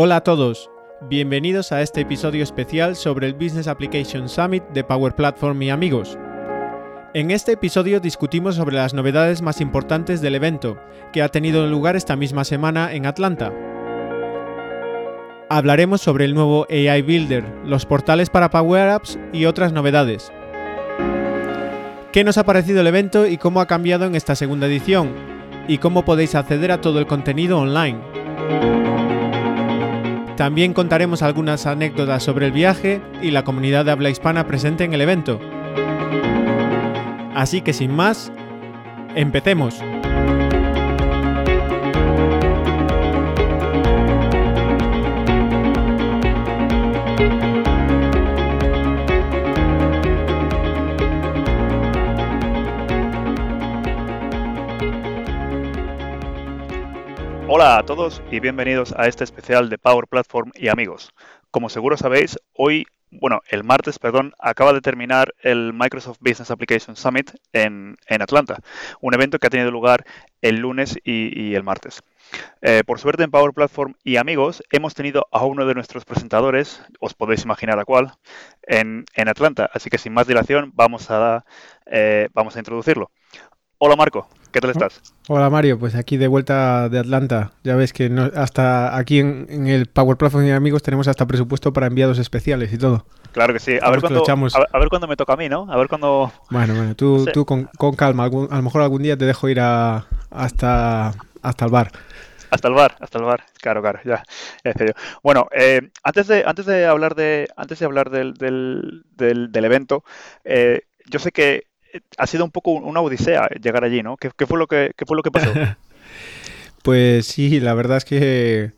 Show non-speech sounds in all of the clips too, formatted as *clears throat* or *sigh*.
Hola a todos, bienvenidos a este episodio especial sobre el Business Application Summit de Power Platform y amigos. En este episodio discutimos sobre las novedades más importantes del evento, que ha tenido lugar esta misma semana en Atlanta. Hablaremos sobre el nuevo AI Builder, los portales para Power Apps y otras novedades. ¿Qué nos ha parecido el evento y cómo ha cambiado en esta segunda edición? Y cómo podéis acceder a todo el contenido online. También contaremos algunas anécdotas sobre el viaje y la comunidad de habla hispana presente en el evento. Así que sin más, empecemos. Hola a todos y bienvenidos a este especial de Power Platform y amigos. Como seguro sabéis, hoy, bueno, el martes, perdón, acaba de terminar el Microsoft Business Application Summit en, Atlanta, un evento que ha tenido lugar el lunes y, el martes. Eh, por suerte en Power Platform y amigos hemos tenido a uno de nuestros presentadores, os podéis imaginar a cuál, en, Atlanta. Así que sin más dilación vamos a, eh, vamos a introducirlo. Hola Marco, ¿qué tal estás? Hola Mario, pues aquí de vuelta de Atlanta. Ya ves que hasta aquí en, el Power Platform y Amigos tenemos hasta presupuesto para enviados especiales y todo. Claro que sí. A ver, cuándo, a, ver cuándo me toca a mí, ¿no? A ver cuándo... Bueno, bueno, tú, *laughs* tú con, calma. a lo mejor algún día te dejo ir a, hasta, hasta el bar. Hasta el bar, hasta el bar, claro, claro, ya, Bueno, eh, antes de antes de hablar de antes de hablar del, del, del, evento, eh, yo sé que ha sido un poco una odisea llegar allí, ¿no? ¿Qué, fue, lo que, fue lo que pasó? *laughs* pues sí, la verdad es que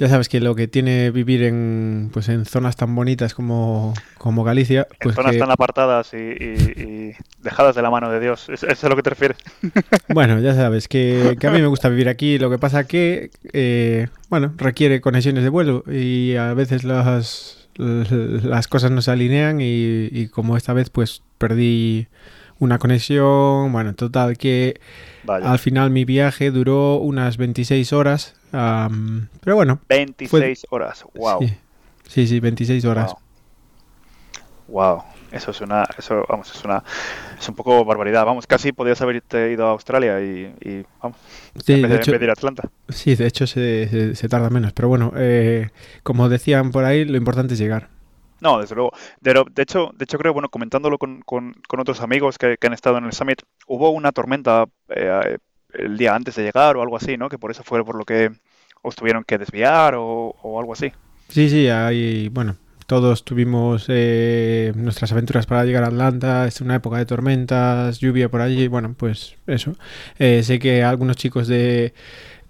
ya sabes que lo que tiene vivir en, pues en zonas tan bonitas como, como Galicia. Pues zonas tan apartadas y, dejadas de la mano de Dios. ¿Eso es a lo que te refieres? *laughs* Bueno, ya sabes *laughs* que, a mí me gusta vivir aquí. Lo que pasa que, eh, bueno, requiere conexiones de vuelo y a veces las, las cosas no se alinean y, y como esta vez pues perdí una conexión, bueno, total que al final mi viaje duró unas 26 horas, pero bueno. 26 horas, wow. Sí. sí, 26 horas. Wow. Eso es una, eso, vamos, es una, es un poco barbaridad. Vamos, casi podías haberte ido a Australia y, vamos, sí, en, vez de, ir a Atlanta. Sí, de hecho se, tarda menos, pero bueno, eh, como decían por ahí, lo importante es llegar. No, desde luego. De, hecho, de hecho creo, bueno, comentándolo con, otros amigos que, han estado en el summit, hubo una tormenta eh, el día antes de llegar o algo así, ¿no? Que por eso fue por lo que os tuvieron que desviar o, algo así. Sí, sí, hay, bueno, todos tuvimos eh, nuestras aventuras para llegar a Atlanta, es una época de tormentas, lluvia por allí, bueno, pues eso. Eh, sé que algunos chicos de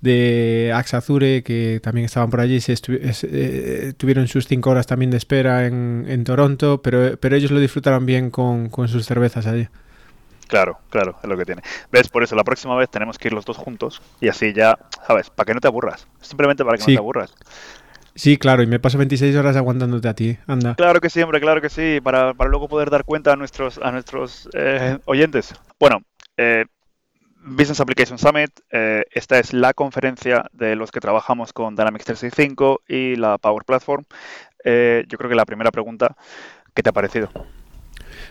de Axazure, que también estaban por allí, se eh, tuvieron sus cinco horas también de espera en, en Toronto, pero, pero ellos lo disfrutaron bien con, sus cervezas allí. Claro, claro, es lo que tiene. ¿Ves? Por eso la próxima vez tenemos que ir los dos juntos y así ya, ¿sabes? Para que no te aburras. Simplemente para que no te aburras. Sí, claro, y me paso 26 horas aguantándote a ti, anda. Claro que sí, hombre, claro que sí, para, para luego poder dar cuenta a nuestros, a nuestros eh, oyentes. Bueno, eh, Business Application Summit, eh, esta es la conferencia de los que trabajamos con Dynamics 365 y la Power Platform. Eh, yo creo que la primera pregunta, ¿qué te ha parecido?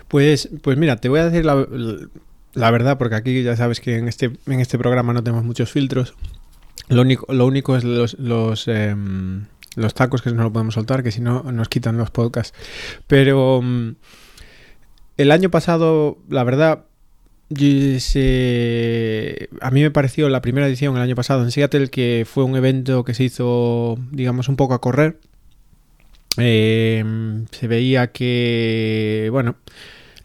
Pues, pues mira, te voy a decir la, verdad, porque aquí ya sabes que en este, en este programa no tenemos muchos filtros. Lo único, lo único es los, los, em, los tacos que no lo podemos soltar, que si no nos quitan los podcasts. Pero mm, el año pasado, la verdad, a mí me pareció la primera edición el año pasado en Seattle que fue un evento que se hizo, digamos, un poco a correr. Em, se veía que, bueno,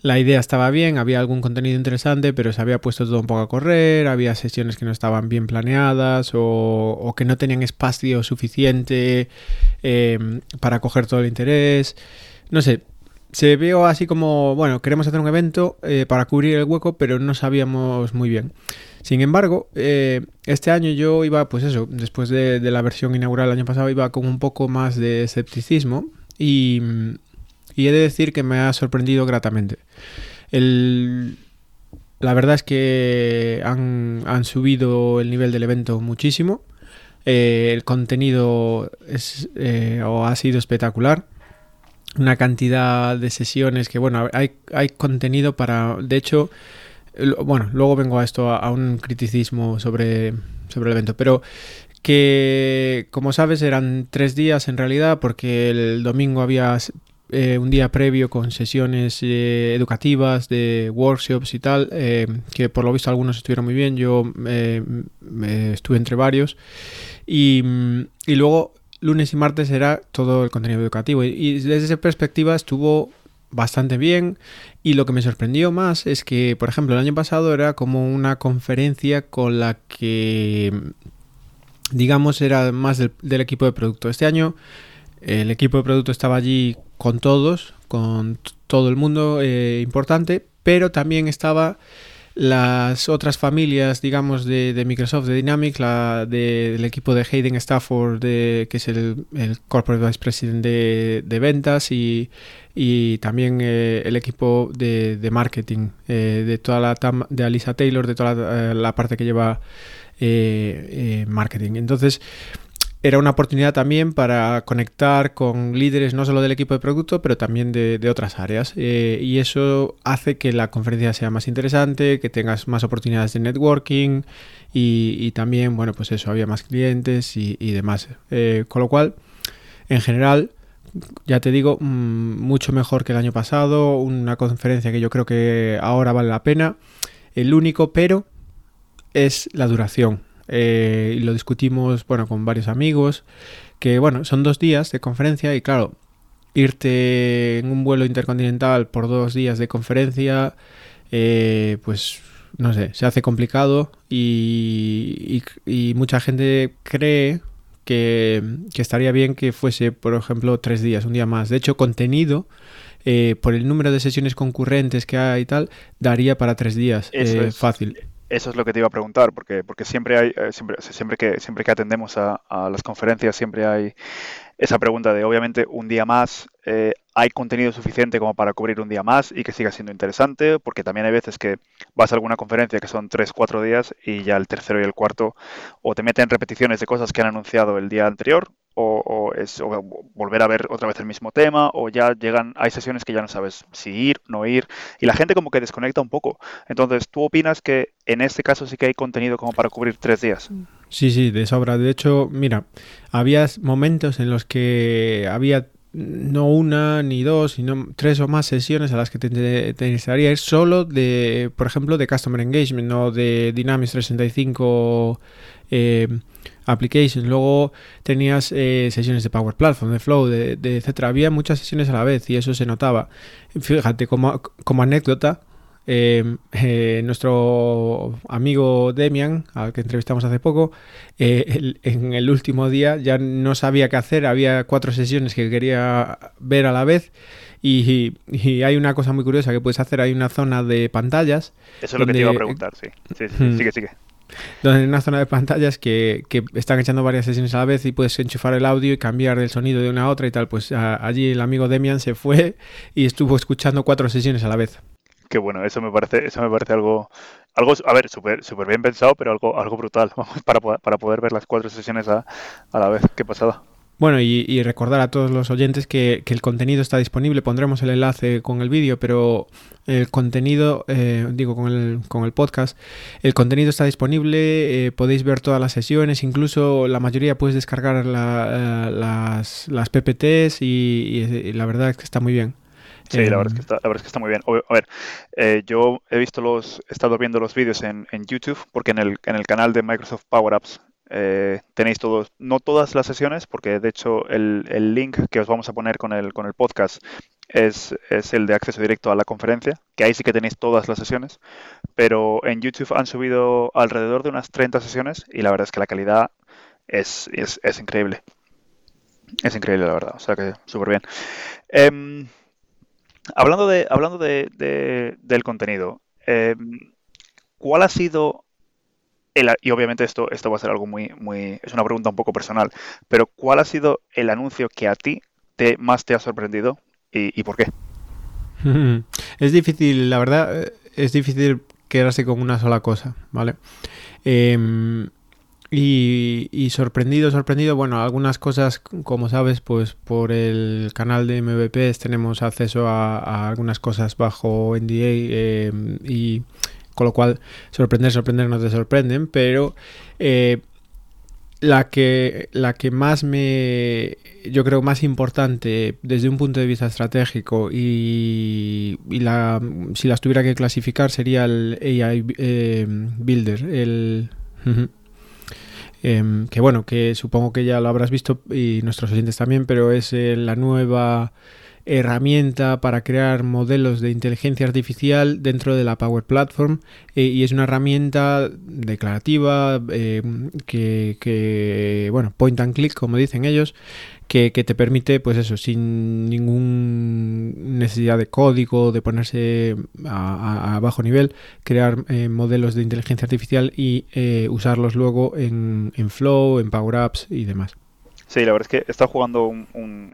la idea estaba bien, había algún contenido interesante, pero se había puesto todo un poco a correr, había sesiones que no estaban bien planeadas o, que no tenían espacio suficiente em, para coger todo el interés. No sé, se vio así como, bueno, queremos hacer un evento eh, para cubrir el hueco, pero no sabíamos muy bien. Sin embargo, eh, este año yo iba, pues eso, después de, la versión inaugural el año pasado, iba con un poco más de escepticismo y, he de decir que me ha sorprendido gratamente. la verdad es que han, subido el nivel del evento muchísimo. Eh, el contenido eh, ha sido espectacular. Una cantidad de sesiones que, bueno, hay, hay contenido para... De hecho, bueno, luego vengo a esto, a, un criticismo sobre, sobre el evento, pero que como sabes eran tres días en realidad porque el domingo había eh, un día previo con sesiones eh, educativas de workshops y tal, eh, que por lo visto algunos estuvieron muy bien, yo estuve entre varios, y, y, luego lunes y martes era todo el contenido educativo, y, desde esa perspectiva estuvo bastante bien, y lo que me sorprendió más es que, por ejemplo, el año pasado era como una conferencia con la que, digamos, era más del, equipo de producto. Este año el equipo de producto estaba allí con todos, con todo el mundo eh, importante, pero también estaba las otras familias, digamos, de, Microsoft, de Dynamics, la del equipo de Hayden Stafford, de, que es el, Corporate Vice President de, ventas, y, también eh, el equipo de, marketing, eh, de toda la de Alisa Taylor, de toda la, la parte que lleva marketing. Entonces, era una oportunidad también para conectar con líderes no solo del equipo de producto, pero también de, otras áreas. Eh, y eso hace que la conferencia sea más interesante, que tengas más oportunidades de networking y, también, bueno, pues eso, había más clientes y, demás. Eh, con lo cual, en general, ya te digo, mm, mucho mejor que el año pasado, una conferencia que yo creo que ahora vale la pena. El único pero es la duración. Eh, y lo discutimos, bueno, con varios amigos, que bueno, son dos días de conferencia y claro, irte en un vuelo intercontinental por dos días de conferencia, eh, pues no sé, se hace complicado y, mucha gente cree que, estaría bien que fuese, por ejemplo, tres días, un día más. De hecho, contenido, eh, por el número de sesiones concurrentes que hay y tal, daría para tres días. es fácil. Eso es lo que te iba a preguntar, porque, porque siempre hay, eh, siempre, siempre que, siempre que atendemos a, las conferencias, siempre hay esa pregunta de obviamente un día más, eh, hay contenido suficiente como para cubrir un día más y que siga siendo interesante, porque también hay veces que vas a alguna conferencia que son tres, cuatro días y ya el tercero y el cuarto o te meten repeticiones de cosas que han anunciado el día anterior o, es volver a ver otra vez el mismo tema, o ya llegan, hay sesiones que ya no sabes si ir, no ir, y la gente como que desconecta un poco. Entonces, ¿tú opinas que en este caso sí que hay contenido como para cubrir tres días? Sí, sí, de sobra. De hecho, mira, había momentos en los que había no una ni dos, sino tres o más sesiones a las que te, interesaría ir solo de, por ejemplo, de Customer Engagement o de Dynamics 365 eh, Applications. Luego tenías eh, sesiones de Power Platform, de Flow, de, de, etcétera. Había muchas sesiones a la vez y eso se notaba. Fíjate, como, como anécdota, eh, eh, nuestro amigo Demian, al que entrevistamos hace poco, en el último día ya no sabía qué hacer, había cuatro sesiones que quería ver a la vez y, hay una cosa muy curiosa que puedes hacer, hay una zona de pantallas. Eso es lo que te iba a preguntar, sí. Sí, sí, sí, sigue, sigue donde hay una zona de pantallas que, que, están echando varias sesiones a la vez y puedes enchufar el audio y cambiar el sonido de una a otra y tal. Pues allí el amigo Demian se fue y estuvo escuchando cuatro sesiones a la vez. Qué bueno, eso me parece, eso me parece algo, algo, a ver, súper super bien pensado, pero algo, algo brutal, *laughs* para, para poder ver las cuatro sesiones a, a la vez. Qué pasada. Bueno, y, recordar a todos los oyentes que, el contenido está disponible. Pondremos el enlace con el vídeo, pero el contenido, eh, digo, con el, con el podcast, el contenido está disponible. Eh, podéis ver todas las sesiones, incluso la mayoría puedes descargar eh, las, las, PPTs y, la verdad es que está muy bien. Sí, la verdad, es que está, la verdad es que está muy bien. A ver, yo he visto los, he estado viendo los vídeos en, en YouTube, porque en el, en el canal de Microsoft Power Apps eh, tenéis todos, no todas las sesiones, porque de hecho el, link que os vamos a poner con el, con el podcast es, el de acceso directo a la conferencia, que ahí sí que tenéis todas las sesiones, pero en YouTube han subido alrededor de unas 30 sesiones y la verdad es que la calidad es, es, increíble. Es increíble, la verdad, o sea que súper bien. Em, hablando de, hablando de, del contenido, em, ¿cuál ha sido y obviamente esto, esto va a ser algo muy, muy, es una pregunta un poco personal, pero ¿cuál ha sido el anuncio que a ti te, más te ha sorprendido y, por qué? *laughs* Es difícil, la verdad, es difícil quedarse con una sola cosa, ¿vale? Em, y, sorprendido, sorprendido, bueno, algunas cosas, como sabes, pues por el canal de MVPs tenemos acceso a, algunas cosas bajo NDA eh, y con lo cual sorprender, sorprender no te sorprenden, pero eh, la que la que más me yo creo más importante desde un punto de vista estratégico y, la si las tuviera que clasificar sería el AI eh, Builder el em, que bueno que supongo que ya lo habrás visto y nuestros oyentes también pero es eh, la nueva herramienta para crear modelos de inteligencia artificial dentro de la Power Platform eh, y es una herramienta declarativa eh, que, bueno, point and click, como dicen ellos, que, te permite, pues eso, sin ningún necesidad de código, de ponerse a, bajo nivel, crear eh, modelos de inteligencia artificial y usarlos luego en, en Flow, en Power Apps y demás. Sí, la verdad es que he estado jugando un,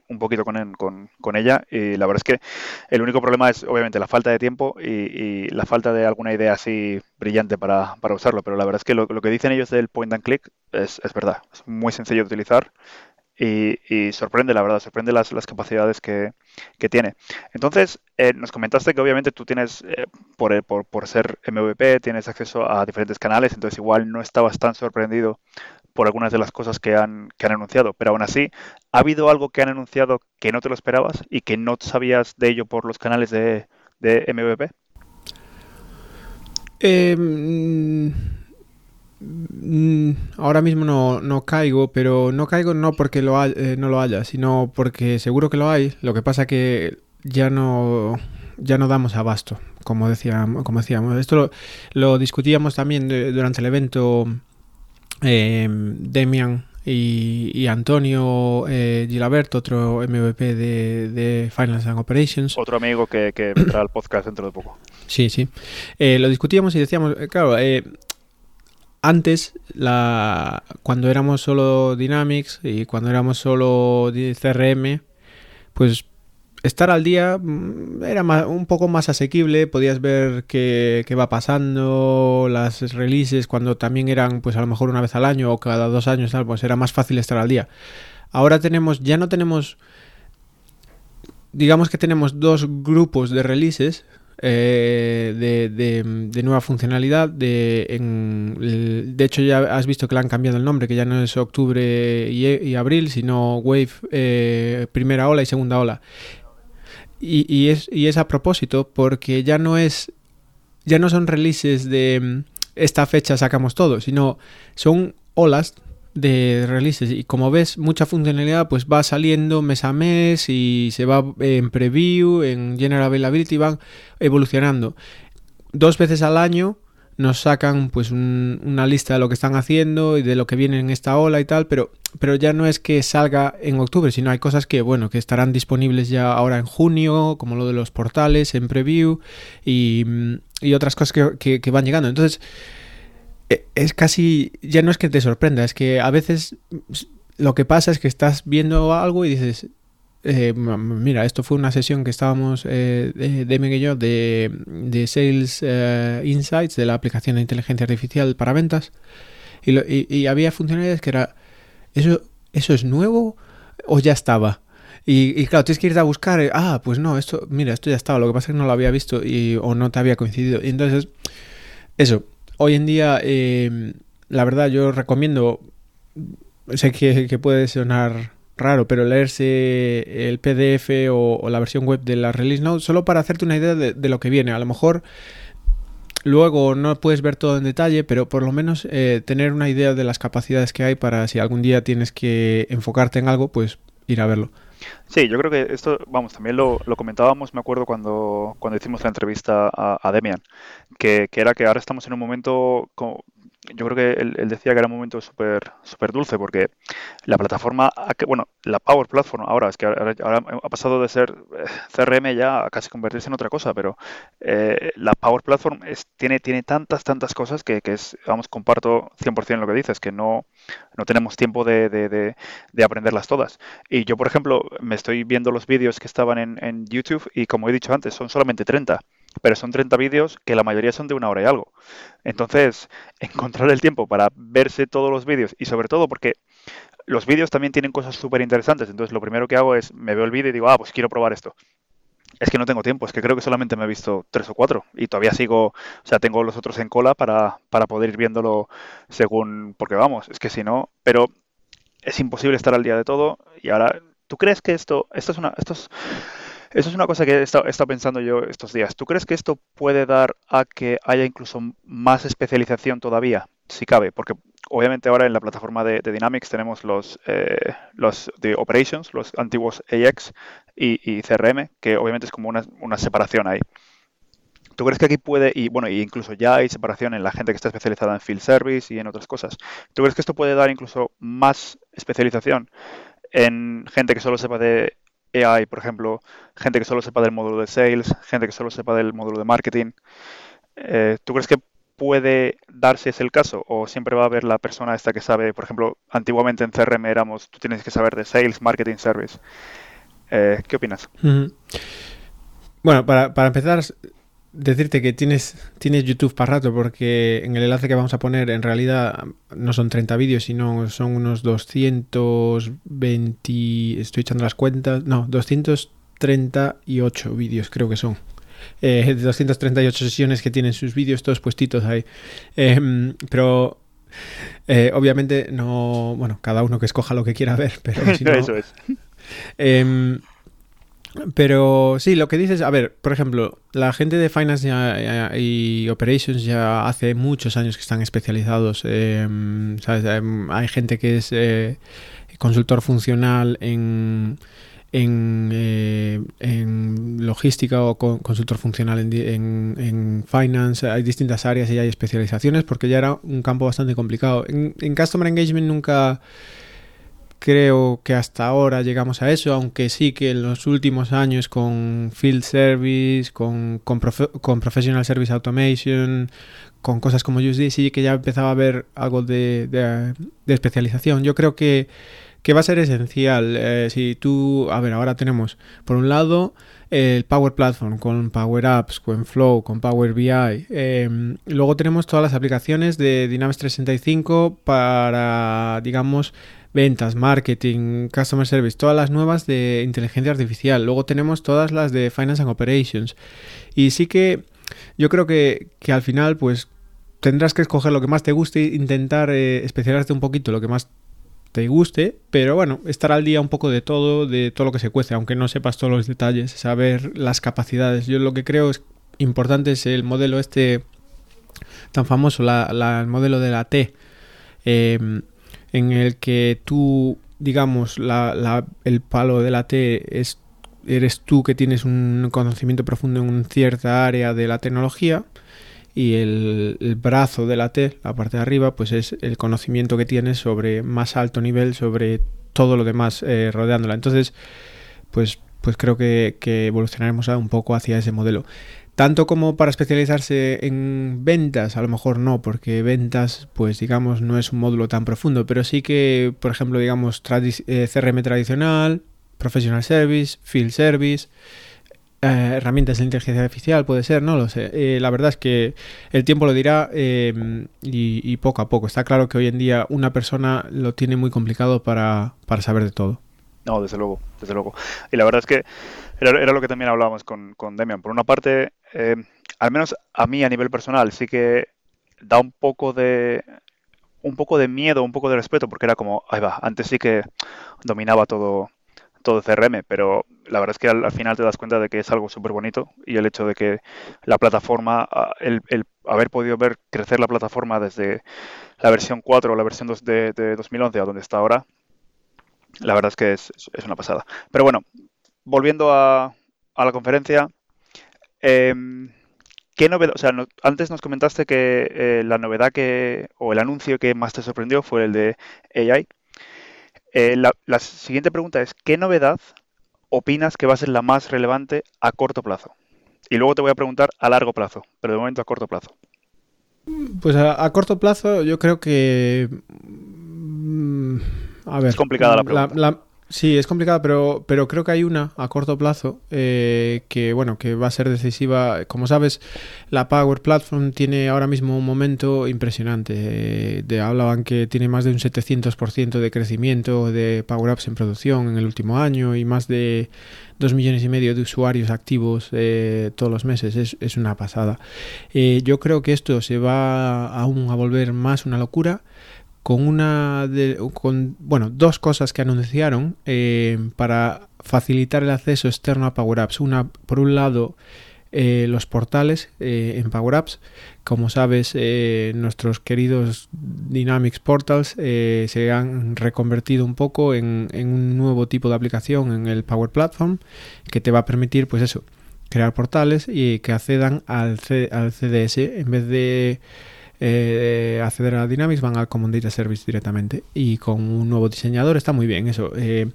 un, poquito con, con, ella y la verdad es que el único problema es obviamente la falta de tiempo y, la falta de alguna idea así brillante para, para usarlo, pero la verdad es que lo, que dicen ellos del point and click es, es verdad, es muy sencillo de utilizar y, y, sorprende, la verdad, sorprende las, las capacidades que, que, tiene. Entonces, eh, nos comentaste que obviamente tú tienes, eh, por, por, por, ser MVP, tienes acceso a diferentes canales, entonces igual no estabas tan sorprendido por algunas de las cosas que han, que han anunciado. Pero aún así, ¿ha habido algo que han anunciado que no te lo esperabas y que no sabías de ello por los canales de, de MVP? Em, mm, ahora mismo no, no, caigo, pero no caigo no porque lo eh, no lo haya, sino porque seguro que lo hay. Lo que pasa que ya no ya no damos abasto, como decíamos. Como decíamos. Esto lo discutíamos también durante el evento eh, Demian y, Antonio eh, Gilabert, otro MVP de, Finance and Operations. Otro amigo que, que *coughs* vendrá al podcast dentro de poco. Sí, sí. Eh, lo discutíamos y decíamos, eh, claro, antes, la, cuando éramos solo Dynamics y cuando éramos solo CRM, pues estar al día mm, era un poco más asequible, podías ver qué, va pasando, las releases cuando también eran pues a lo mejor una vez al año o cada dos años, tal, pues era más fácil estar al día. Ahora tenemos, ya no tenemos, digamos que tenemos dos grupos de releases eh, de, nueva funcionalidad. De, de hecho, ya has visto que le han cambiado el nombre, que ya no es octubre y, abril, sino Wave eh, primera ola y segunda ola. Y, es, y es a propósito porque ya no es. Ya no son releases de mm, esta fecha sacamos todo, sino son olas de releases y como ves mucha funcionalidad pues va saliendo mes a mes y se va en preview, en general availability van evolucionando. Dos veces al año nos sacan pues una lista de lo que están haciendo y de lo que viene en esta ola y tal, pero, pero ya no es que salga en octubre, sino hay cosas que, bueno, que estarán disponibles ya ahora en junio, como lo de los portales en preview y, y otras cosas que, que, van llegando. Entonces, e, es casi, ya no es que te sorprenda, es que a veces lo que pasa es que estás viendo algo y dices, eh, mira, esto fue una sesión que estábamos, eh, de, y yo, de, de Sales eh, Insights, de la aplicación de inteligencia artificial para ventas, y, y, había funcionalidades que era, ¿eso, ¿eso es nuevo o ya estaba? Y, claro, tienes que ir a buscar, eh, ah, pues no, esto, mira, esto ya estaba, lo que pasa es que no lo había visto y, o no te había coincidido. Y entonces, eso, hoy en día, em, la verdad, yo recomiendo, sé que, que puede sonar raro, pero leerse el PDF o, la versión web de la release notes solo para hacerte una idea de, lo que viene. A lo mejor luego no puedes ver todo en detalle, pero por lo menos eh, tener una idea de las capacidades que hay para si algún día tienes que enfocarte en algo, pues ir a verlo. Sí, yo creo que esto, vamos, también lo, comentábamos, me acuerdo, cuando, cuando hicimos la entrevista a, Demian, que, que, era que ahora estamos en un momento yo creo que él, decía que era un momento súper súper dulce porque la plataforma, bueno, la Power Platform ahora, es que ahora, ha pasado de ser eh, CRM ya a casi convertirse en otra cosa, pero eh, la Power Platform es, tiene, tiene tantas, tantas cosas que, que es, vamos, comparto 100% lo que dices, que no, no tenemos tiempo de, de, de, aprenderlas todas. Y yo, por ejemplo, me estoy viendo los vídeos que estaban en, en YouTube y como he dicho antes, son solamente 30. Pero son 30 vídeos que la mayoría son de una hora y algo. Entonces, *laughs* encontrar el tiempo para verse todos los vídeos y sobre todo porque los vídeos también tienen cosas súper interesantes. Entonces, lo primero que hago es me veo el vídeo y digo, ah, pues quiero probar esto. Es que no tengo tiempo, es que creo que solamente me he visto tres o cuatro y todavía sigo, o sea, tengo los otros en cola para, para poder ir viéndolo según, porque vamos, es que si no, pero es imposible estar al día de todo y ahora, ¿tú crees que esto, esto es una, esto es, eso es una cosa que he estado, pensando yo estos días. ¿Tú crees que esto puede dar a que haya incluso más especialización todavía, si cabe? Porque obviamente ahora en la plataforma de, Dynamics tenemos los, eh, los de Operations, los antiguos AX y, CRM, que obviamente es como una, separación ahí. ¿Tú crees que aquí puede, y bueno, incluso ya hay separación en la gente que está especializada en field service y en otras cosas? ¿Tú crees que esto puede dar incluso más especialización en gente que solo sepa de AI, por ejemplo, gente que solo sepa del módulo de sales, gente que solo sepa del módulo de marketing. Eh, ¿Tú crees que puede darse ese el caso o siempre va a haber la persona esta que sabe, por ejemplo, antiguamente en CRM éramos, tú tienes que saber de sales, marketing, service. Eh, ¿Qué opinas? Bueno, para, para empezar, decirte que tienes, tienes YouTube para rato porque en el enlace que vamos a poner en realidad no son 30 vídeos, sino son unos 220, estoy echando las cuentas, no, 238 vídeos creo que son. Eh, 238 sesiones que tienen sus vídeos todos puestitos ahí. Em, pero eh, obviamente no, bueno, cada uno que escoja lo que quiera ver, pero si *laughs* no, Eso es. Em, pero sí, lo que dices, a ver, por ejemplo, la gente de Finance y Operations ya hace muchos años que están especializados. Em, em, hay gente que es eh, consultor funcional en, en, eh, logística o consultor funcional en, finance. Hay distintas áreas y hay especializaciones porque ya era un campo bastante complicado. En, en Customer Engagement nunca creo que hasta ahora llegamos a eso, aunque sí que en los últimos años con Field Service, con, con, Professional Service Automation, con cosas como USD, sí que ya empezaba a haber algo de, especialización. Yo creo que, va a ser esencial. Eh, si tú, a ver, ahora tenemos, por un lado, el Power Platform con Power Apps, con Flow, con Power BI. Em, luego tenemos todas las aplicaciones de Dynamics 365 para, digamos, ventas, marketing, customer service, todas las nuevas de inteligencia artificial. Luego tenemos todas las de finance and operations. Y sí que yo creo que, al final, pues tendrás que escoger lo que más te guste e intentar eh, especializarte un poquito lo que más te guste, pero bueno, estar al día un poco de todo, de todo lo que se cuece, aunque no sepas todos los detalles, saber las capacidades. Yo lo que creo es importante es el modelo este tan famoso, la, el modelo de la T. Eh, en el que tú, digamos, la, el palo de la T es, eres tú que tienes un conocimiento profundo en cierta área de la tecnología y el, brazo de la T, la parte de arriba, pues es el conocimiento que tienes sobre más alto nivel, sobre todo lo demás eh, rodeándola. Entonces, pues, pues creo que, que evolucionaremos un poco hacia ese modelo. Tanto como para especializarse en ventas, a lo mejor no, porque ventas, pues digamos, no es un módulo tan profundo, pero sí que, por ejemplo, digamos, eh, CRM tradicional, Professional Service, Field Service, eh, herramientas de inteligencia artificial, puede ser, no lo sé. Eh, la verdad es que el tiempo lo dirá y, y, poco a poco. Está claro que hoy en día una persona lo tiene muy complicado para, para saber de todo. No, desde luego, desde luego. Y la verdad es que era, lo que también hablábamos con, con Demian. Por una parte, eh, al menos a mí a nivel personal, sí que da un poco de un poco de miedo, un poco de respeto, porque era como, ahí va, antes sí que dominaba todo, todo CRM, pero la verdad es que al, final te das cuenta de que es algo súper bonito y el hecho de que la plataforma, el, el, haber podido ver crecer la plataforma desde la versión 4 o la versión 2 de, de 2011 a donde está ahora, la verdad es que es, es una pasada. Pero bueno, volviendo a, la conferencia, em, ¿qué novedad? O sea, antes nos comentaste que eh, la novedad que, o el anuncio que más te sorprendió fue el de AI. Eh, la, siguiente pregunta es, ¿qué novedad opinas que va a ser la más relevante a corto plazo? Y luego te voy a preguntar a largo plazo, pero de momento a corto plazo. Pues a, corto plazo yo creo que... Mm, a ver, es complicada la pregunta. Sí, es complicado, pero, pero creo que hay una a corto plazo eh, que, bueno, que va a ser decisiva. Como sabes, la Power Platform tiene ahora mismo un momento impresionante. Eh, hablaban que tiene más de un 700% de crecimiento de Power Apps en producción en el último año y más de 2 millones y medio de usuarios activos eh, todos los meses. Es, es una pasada. Eh, yo creo que esto se va aún a volver más una locura con una de, con bueno dos cosas que anunciaron eh, para facilitar el acceso externo a Power Apps. Una por un lado eh, los portales eh, en Power Apps. Como sabes nuestros queridos Dynamics Portals se han reconvertido un poco en, un nuevo tipo de aplicación en el Power Platform que te va a permitir pues eso crear portales y que accedan al, al CDS en vez de eh, acceder a Dynamics van al Common Data Service directamente. Y con un nuevo diseñador está muy bien eso. Eh,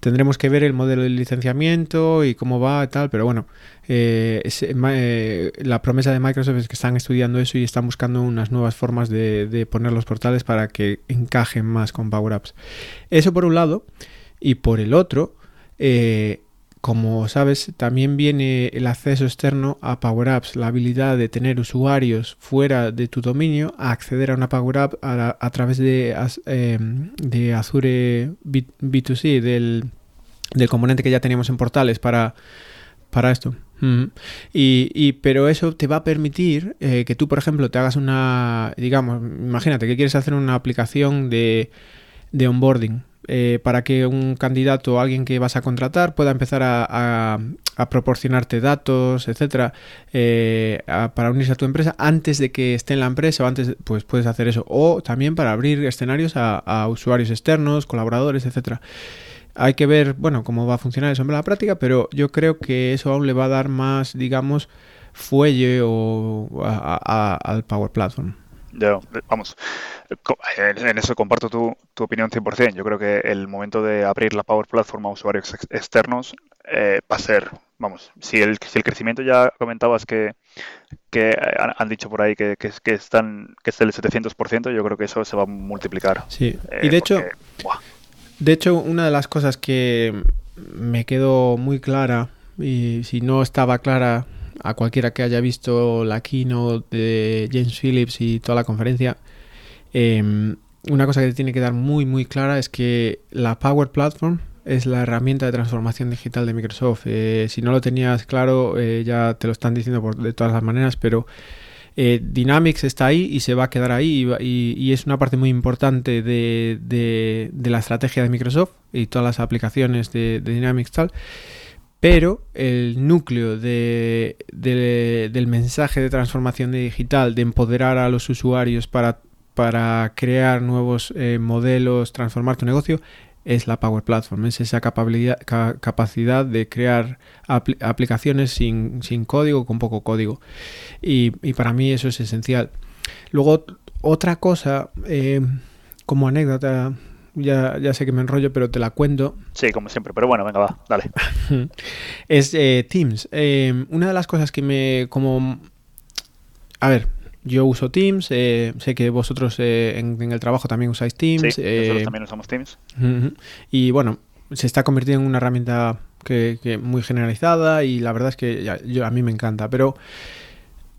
tendremos que ver el modelo de licenciamiento y cómo va y tal pero bueno eh, eh, la promesa de Microsoft es que están estudiando eso y están buscando unas nuevas formas de, de poner los portales para que encajen más con Power Apps. Eso por un lado y por el otro eh, como sabes, también viene el acceso externo a Power Apps, la habilidad de tener usuarios fuera de tu dominio a acceder a una Power App a, través de, eh, de Azure B, 2 c del, del, componente que ya teníamos en portales para, para esto. Y, pero eso te va a permitir eh, que tú, por ejemplo, te hagas una, digamos, imagínate que quieres hacer una aplicación de, de onboarding eh, para que un candidato o alguien que vas a contratar pueda empezar a, proporcionarte datos, etcétera, eh, para unirse a tu empresa antes de que esté en la empresa o antes, pues puedes hacer eso. O también para abrir escenarios a, usuarios externos, colaboradores, etcétera. Hay que ver, bueno, cómo va a funcionar eso en la práctica, pero yo creo que eso aún le va a dar más, digamos, fuelle o al Power Platform. Ya, vamos, en eso comparto tu, tu, opinión 100%. Yo creo que el momento de abrir la Power Platform a usuarios ex externos eh, va a ser, vamos, si el, si el crecimiento ya comentabas que, que han, dicho por ahí que, que, que, están, que es del 700%, yo creo que eso se va a multiplicar. Sí, eh, y de hecho, porque, de hecho, una de las cosas que me quedó muy clara, y si no estaba clara a cualquiera que haya visto la keynote de James Phillips y toda la conferencia, eh, una cosa que tiene que dar muy muy clara es que la Power Platform es la herramienta de transformación digital de Microsoft. Eh, si no lo tenías claro, eh, ya te lo están diciendo por, de todas las maneras, pero eh, Dynamics está ahí y se va a quedar ahí y, es una parte muy importante de, la estrategia de Microsoft y todas las aplicaciones de, de Dynamics tal pero el núcleo de, de, del mensaje de transformación digital, de empoderar a los usuarios para, para crear nuevos eh, modelos, transformar tu negocio, es la Power Platform, es esa capacidad, capacidad de crear apl aplicaciones sin, sin, código, con poco código. Y, y, para mí eso es esencial. Luego, otra cosa, eh, como anécdota, ya, ya sé que me enrollo, pero te la cuento. Sí, como siempre, pero bueno, venga, va, dale. *laughs* es eh, Teams. Eh, una de las cosas que me como... A ver, yo uso Teams, eh, sé que vosotros en, en, el trabajo también usáis Teams. Sí, nosotros también usamos Teams. Y bueno, se está convirtiendo en una herramienta que, que muy generalizada y la verdad es que ya, yo, a mí me encanta, pero...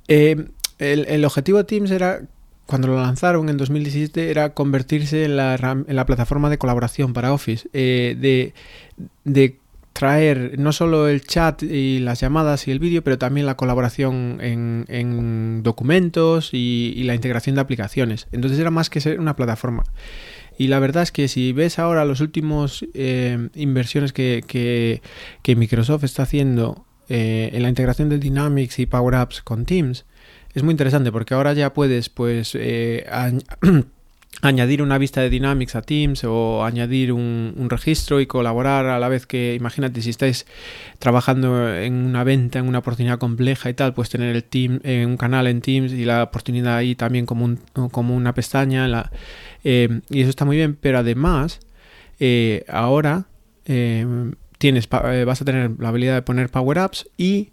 el, el objetivo de Teams era cuando lo lanzaron en 2017 era convertirse en la, en la plataforma de colaboración para Office, eh, de, de, traer no solo el chat y las llamadas y el vídeo, pero también la colaboración en, en documentos y, y, la integración de aplicaciones. Entonces era más que ser una plataforma. Y la verdad es que si ves ahora los últimos eh, inversiones que, que, que, Microsoft está haciendo eh, en la integración de Dynamics y Power Apps con Teams, es muy interesante porque ahora ya puedes pues eh, *clears throat* añadir una vista de Dynamics a Teams o añadir un, registro y colaborar a la vez que, imagínate, si estáis trabajando en una venta, en una oportunidad compleja y tal, pues tener el team, eh, un canal en Teams y la oportunidad ahí también como, un, como una pestaña. Eh, y eso está muy bien, pero además, eh, ahora tienes, vas a tener la habilidad de poner Power Apps y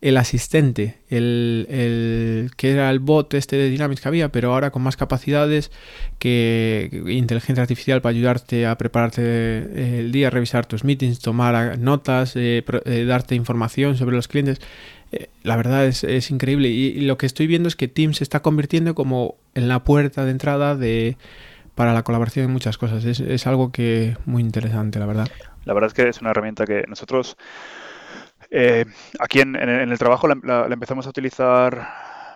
el asistente, el, que era el bot este de Dynamics que había, pero ahora con más capacidades, que inteligencia artificial para ayudarte a prepararte eh, el día, revisar tus meetings, tomar notas, eh, eh, darte información sobre los clientes. la verdad es, es increíble y, lo que estoy viendo es que Teams se está convirtiendo como en la puerta de entrada de para la colaboración en muchas cosas. Es, es algo que muy interesante, la verdad. La verdad es que es una herramienta que nosotros eh, aquí en, el trabajo la, empezamos a utilizar,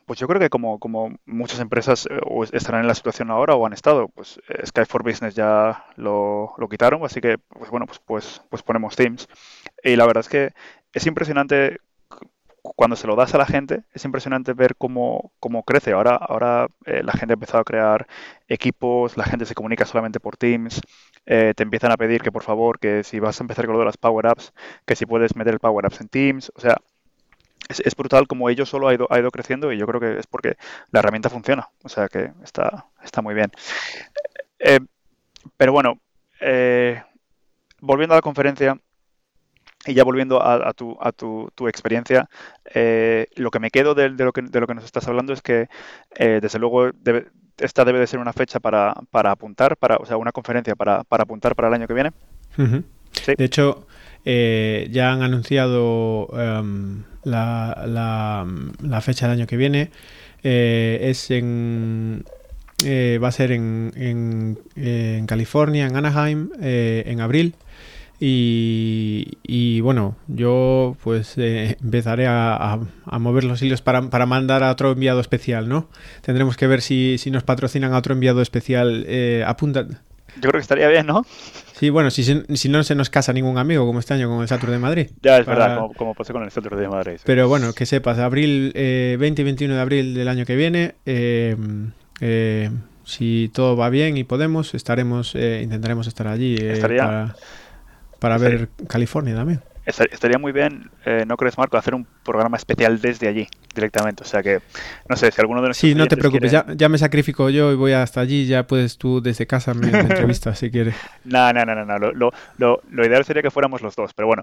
pues yo creo que como, como muchas empresas eh, estarán en la situación ahora o han estado, pues eh, Skype for Business ya lo, lo quitaron, así que pues bueno, pues, pues, pues ponemos Teams. Y la verdad es que es impresionante cuando se lo das a la gente, es impresionante ver cómo, cómo crece. Ahora, ahora eh, la gente ha empezado a crear equipos, la gente se comunica solamente por Teams, eh, te empiezan a pedir que por favor, que si vas a empezar con lo de las Power Apps, que si puedes meter el Power Apps en Teams. O sea, es, brutal como ello solo ha ido, ha ido creciendo y yo creo que es porque la herramienta funciona. O sea que está, está muy bien. Eh, pero bueno, volviendo a la conferencia, y ya volviendo a, tu, a tu, tu experiencia, eh, lo que me quedo de, lo que, de lo que nos estás hablando es que, eh, desde luego, esta debe de ser una fecha para, para apuntar, para, o sea, una conferencia para, para apuntar para el año que viene. De hecho, eh, ya han anunciado em, la, la, la, fecha del año que viene. es en. va a ser en, en, en California, en Anaheim, en abril. Y, bueno, yo pues eh, *laughs* empezaré a, mover los hilos para, mandar a otro enviado especial, ¿no? Tendremos que ver si, nos patrocinan a otro enviado especial. Eh, apunta. Yo creo que estaría bien, ¿no? Sí, bueno, si, si no se nos casa ningún amigo como este año con el Satur de Madrid. Ya, es verdad, como, pasó con el Satur de Madrid. Pero bueno, que sepas, abril, eh, 20 y 21 de abril del año que viene, eh, si todo va bien y podemos, estaremos, intentaremos estar allí. estaría para ver California también. Estaría muy bien, eh, ¿no crees, Marco, hacer un programa especial desde allí directamente? O sea que, no sé, si alguno de nuestros. Sí, no te preocupes, ya, me sacrifico yo y voy hasta allí, ya puedes tú desde casa me, *laughs* entrevistas si quieres. No, no, no, no, Lo, lo, lo, ideal sería que fuéramos los dos, pero bueno.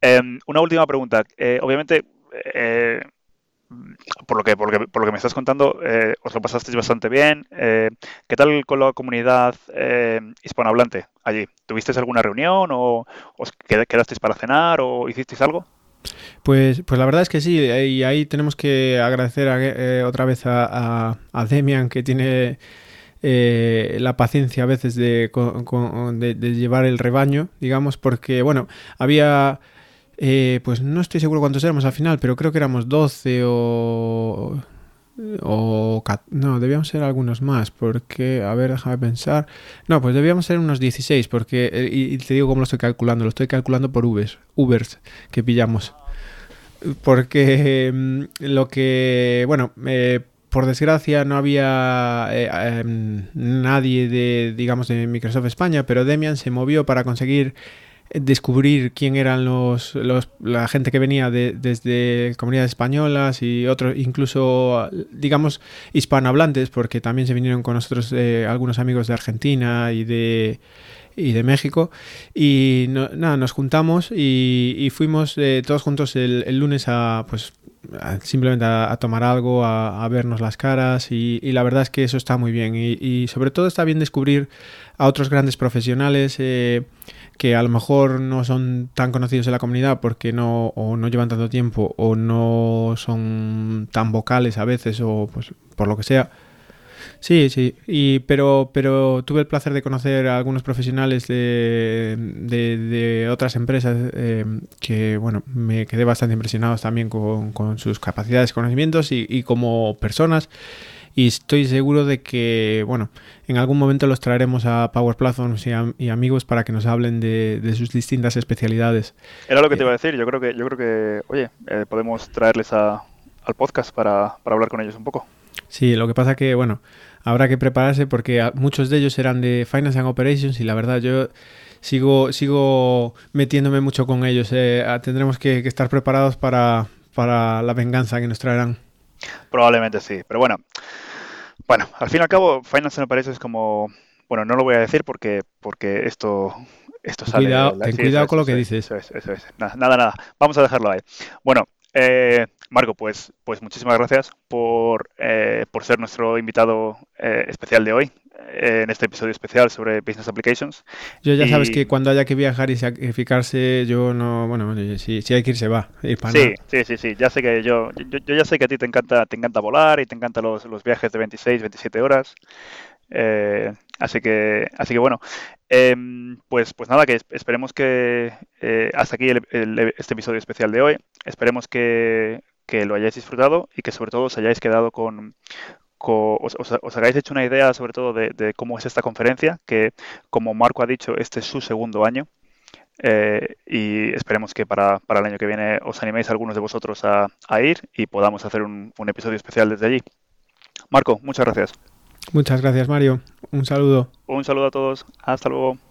Em, una última pregunta. Eh, obviamente, eh, por lo que, por lo que, por lo que me estás contando, eh, os lo pasasteis bastante bien. Eh, ¿Qué tal con la comunidad eh, hispanohablante allí? ¿Tuvisteis alguna reunión o os quedasteis para cenar o hicisteis algo? Pues, pues la verdad es que sí, y ahí tenemos que agradecer eh, otra vez a, a, Demian que tiene la paciencia a veces de, de, llevar el rebaño, digamos, porque bueno, había eh, pues no estoy seguro cuántos éramos al final, pero creo que éramos 12 o... o no, debíamos ser algunos más, porque, a ver, déjame pensar. No, pues debíamos ser unos 16, porque, eh, y, te digo cómo lo estoy calculando, lo estoy calculando por Ubers, Ubers que pillamos. Porque mm, lo que, bueno, eh, por desgracia no había em, nadie de, digamos, de Microsoft España, pero Demian se movió para conseguir descubrir quién eran los, la gente que venía de, desde comunidades españolas y otros, incluso, digamos, hispanohablantes, porque también se vinieron con nosotros eh, algunos amigos de Argentina y de, y de México. Y nada, nos juntamos y, fuimos eh, todos juntos el, lunes a, pues, simplemente a, tomar algo, a, vernos las caras y, la verdad es que eso está muy bien. Y, sobre todo está bien descubrir a otros grandes profesionales. Eh, que a lo mejor no son tan conocidos en la comunidad porque no, o no llevan tanto tiempo o no son tan vocales a veces o pues por lo que sea. Sí, sí, y, pero, pero tuve el placer de conocer a algunos profesionales de, de, otras empresas eh, que, bueno, me quedé bastante impresionados también con, con sus capacidades, conocimientos y, y como personas y estoy seguro de que, bueno, en algún momento los traeremos a Power Platforms y, amigos para que nos hablen de, sus distintas especialidades. Era lo que te iba a decir, yo creo que, yo creo que oye, eh, podemos traerles a, al podcast para, para hablar con ellos un poco. Sí, lo que pasa que, bueno, habrá que prepararse porque muchos de ellos eran de Finance and Operations y la verdad yo sigo, sigo metiéndome mucho con ellos. Eh, tendremos que, que, estar preparados para, para la venganza que nos traerán. Probablemente sí, pero bueno. Bueno, al fin y al cabo, Finance me parece es como, bueno, no lo voy a decir porque, porque esto, esto sale. Cuidado, ten cuidado con lo que dices. Eso es, eso es. Nada, nada, Vamos a dejarlo ahí. Bueno, Eh, Marco, pues, pues muchísimas gracias por, eh, por ser nuestro invitado eh, especial de hoy en este episodio especial sobre Business Applications. Yo ya sabes que cuando haya que viajar y sacrificarse, yo no, bueno, si, si hay que ir se va. sí, sí, sí, sí, ya sé que yo, yo, yo, ya sé que a ti te encanta, te encanta volar y te encantan los, los viajes de 26, 27 horas. Eh, así que, así que bueno, em, pues, pues nada, que esperemos que eh, hasta aquí este episodio especial de hoy. Esperemos que, lo hayáis disfrutado y que sobre todo os hayáis quedado con, os, os, hagáis hecho una idea sobre todo de, cómo es esta conferencia, que como Marco ha dicho, este es su segundo año. Eh, y esperemos que para, el año que viene os animéis algunos de vosotros a, ir y podamos hacer un episodio especial desde allí. Marco, muchas gracias. Muchas gracias, Mario. Un saludo. Un saludo a todos. Hasta luego.